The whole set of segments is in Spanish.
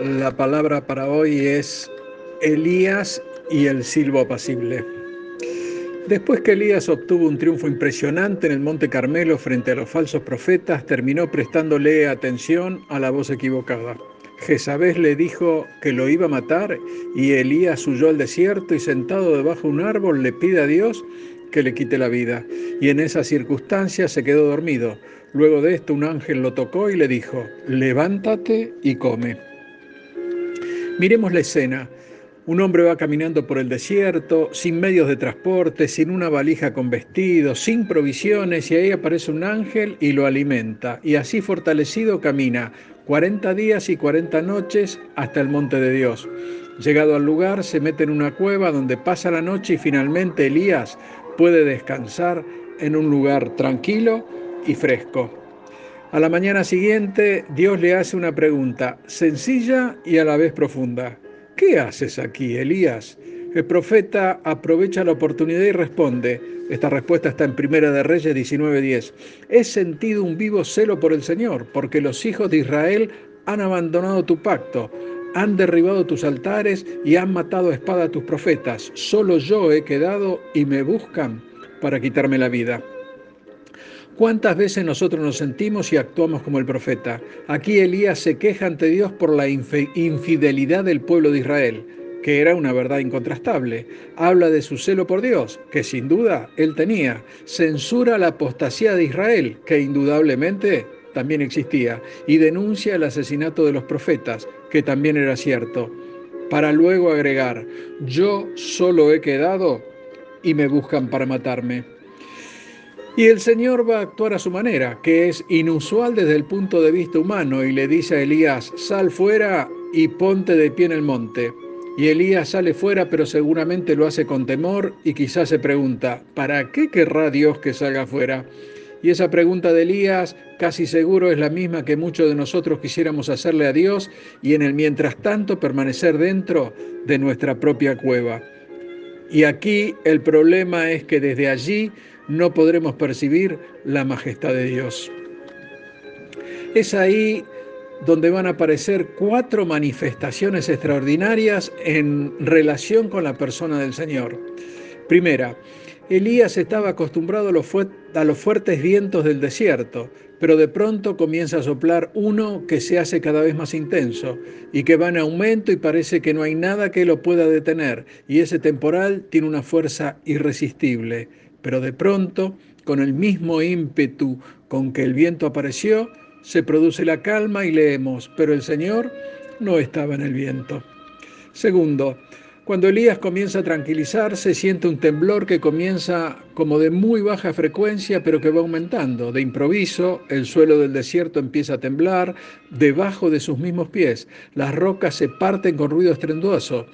La palabra para hoy es Elías y el silbo apacible. Después que Elías obtuvo un triunfo impresionante en el Monte Carmelo frente a los falsos profetas, terminó prestándole atención a la voz equivocada. Jezabel le dijo que lo iba a matar y Elías huyó al desierto y sentado debajo de un árbol le pide a Dios que le quite la vida. Y en esa circunstancia se quedó dormido. Luego de esto un ángel lo tocó y le dijo, levántate y come. Miremos la escena. Un hombre va caminando por el desierto, sin medios de transporte, sin una valija con vestidos, sin provisiones, y ahí aparece un ángel y lo alimenta. Y así fortalecido camina 40 días y 40 noches hasta el monte de Dios. Llegado al lugar, se mete en una cueva donde pasa la noche y finalmente Elías puede descansar en un lugar tranquilo y fresco. A la mañana siguiente, Dios le hace una pregunta sencilla y a la vez profunda. ¿Qué haces aquí, Elías? El profeta aprovecha la oportunidad y responde. Esta respuesta está en Primera de Reyes 19:10. He sentido un vivo celo por el Señor, porque los hijos de Israel han abandonado tu pacto, han derribado tus altares y han matado a espada a tus profetas. Solo yo he quedado y me buscan para quitarme la vida. ¿Cuántas veces nosotros nos sentimos y actuamos como el profeta? Aquí Elías se queja ante Dios por la infidelidad del pueblo de Israel, que era una verdad incontrastable. Habla de su celo por Dios, que sin duda él tenía. Censura la apostasía de Israel, que indudablemente también existía. Y denuncia el asesinato de los profetas, que también era cierto. Para luego agregar, yo solo he quedado y me buscan para matarme. Y el Señor va a actuar a su manera, que es inusual desde el punto de vista humano, y le dice a Elías, sal fuera y ponte de pie en el monte. Y Elías sale fuera, pero seguramente lo hace con temor y quizás se pregunta, ¿para qué querrá Dios que salga fuera? Y esa pregunta de Elías casi seguro es la misma que muchos de nosotros quisiéramos hacerle a Dios y en el mientras tanto permanecer dentro de nuestra propia cueva. Y aquí el problema es que desde allí no podremos percibir la majestad de Dios. Es ahí donde van a aparecer cuatro manifestaciones extraordinarias en relación con la persona del Señor. Primera, Elías estaba acostumbrado a los, fuertes vientos del desierto, pero de pronto comienza a soplar uno que se hace cada vez más intenso y que va en aumento y parece que no hay nada que lo pueda detener, y ese temporal tiene una fuerza irresistible. Pero de pronto, con el mismo ímpetu con que el viento apareció, se produce la calma y leemos, pero el Señor no estaba en el viento. Segundo, cuando Elías comienza a tranquilizarse, siente un temblor que comienza como de muy baja frecuencia, pero que va aumentando. De improviso, el suelo del desierto empieza a temblar debajo de sus mismos pies. Las rocas se parten con ruido estruendoso.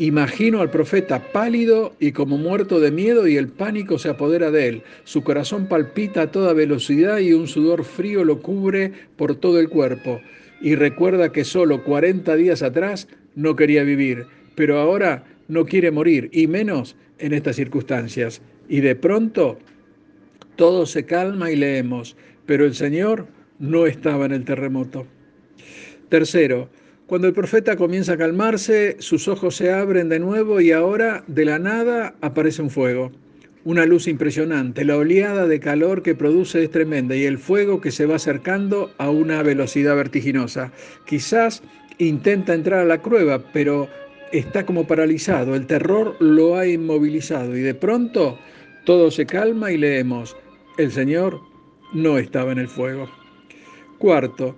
Imagino al profeta pálido y como muerto de miedo y el pánico se apodera de él. Su corazón palpita a toda velocidad y un sudor frío lo cubre por todo el cuerpo. Y recuerda que solo 40 días atrás no quería vivir, pero ahora no quiere morir, y menos en estas circunstancias. Y de pronto todo se calma y leemos, pero el Señor no estaba en el terremoto. Tercero, cuando el profeta comienza a calmarse, sus ojos se abren de nuevo y ahora de la nada aparece un fuego. Una luz impresionante, la oleada de calor que produce es tremenda y el fuego que se va acercando a una velocidad vertiginosa. Quizás intenta entrar a la cueva, pero está como paralizado, el terror lo ha inmovilizado y de pronto todo se calma y leemos, el Señor no estaba en el fuego. Cuarto,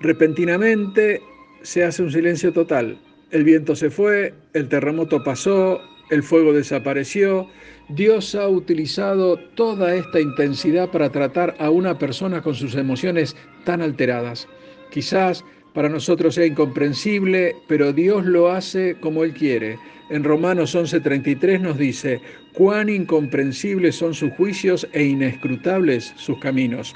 repentinamente se hace un silencio total. El viento se fue, el terremoto pasó, el fuego desapareció. Dios ha utilizado toda esta intensidad para tratar a una persona con sus emociones tan alteradas. Quizás para nosotros sea incomprensible, pero Dios lo hace como Él quiere. En Romanos 11:33 nos dice, cuán incomprensibles son sus juicios e inescrutables sus caminos.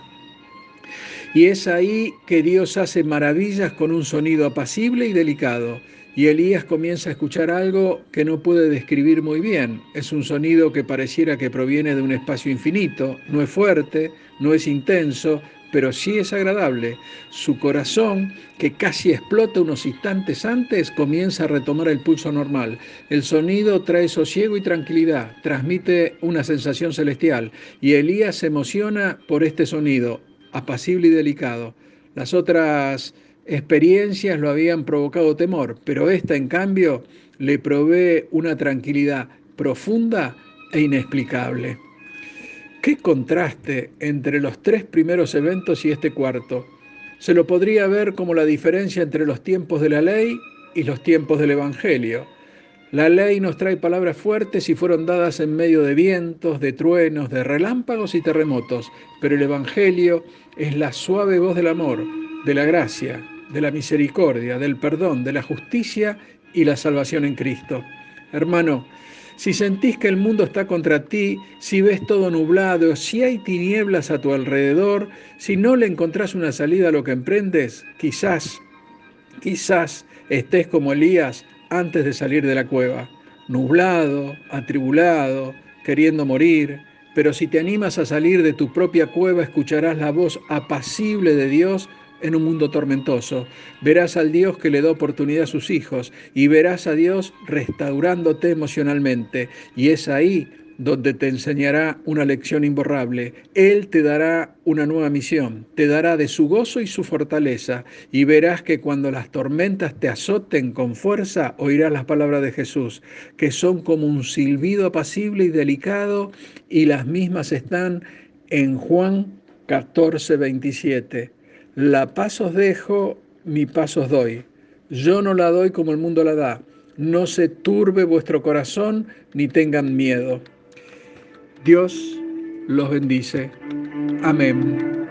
Y es ahí que Dios hace maravillas con un sonido apacible y delicado. Y Elías comienza a escuchar algo que no puede describir muy bien. Es un sonido que pareciera que proviene de un espacio infinito. No es fuerte, no es intenso, pero sí es agradable. Su corazón, que casi explota unos instantes antes, comienza a retomar el pulso normal. El sonido trae sosiego y tranquilidad, transmite una sensación celestial, y Elías se emociona por este sonido, apacible y delicado. Las otras experiencias lo habían provocado temor, pero esta, en cambio, le provee una tranquilidad profunda e inexplicable. Qué contraste entre los tres primeros eventos y este cuarto. Se lo podría ver como la diferencia entre los tiempos de la ley y los tiempos del Evangelio. La ley nos trae palabras fuertes y fueron dadas en medio de vientos, de truenos, de relámpagos y terremotos, pero el Evangelio es la suave voz del amor, de la gracia, de la misericordia, del perdón, de la justicia y la salvación en Cristo. Hermano, si sentís que el mundo está contra ti, si ves todo nublado, si hay tinieblas a tu alrededor, si no le encontrás una salida a lo que emprendes, quizás, quizás estés como Elías antes de salir de la cueva, nublado, atribulado, queriendo morir, pero si te animas a salir de tu propia cueva, escucharás la voz apacible de Dios en un mundo tormentoso. Verás al Dios que le da oportunidad a sus hijos y verás a Dios restaurándote emocionalmente. Y es ahí donde te enseñará una lección imborrable. Él te dará una nueva misión, te dará de su gozo y su fortaleza, y verás que cuando las tormentas te azoten con fuerza, oirás las palabras de Jesús, que son como un silbido apacible y delicado, y las mismas están en Juan 14, 27. La paz os dejo, mi paz os doy. Yo no la doy como el mundo la da. No se turbe vuestro corazón ni tengan miedo. Dios los bendice. Amén.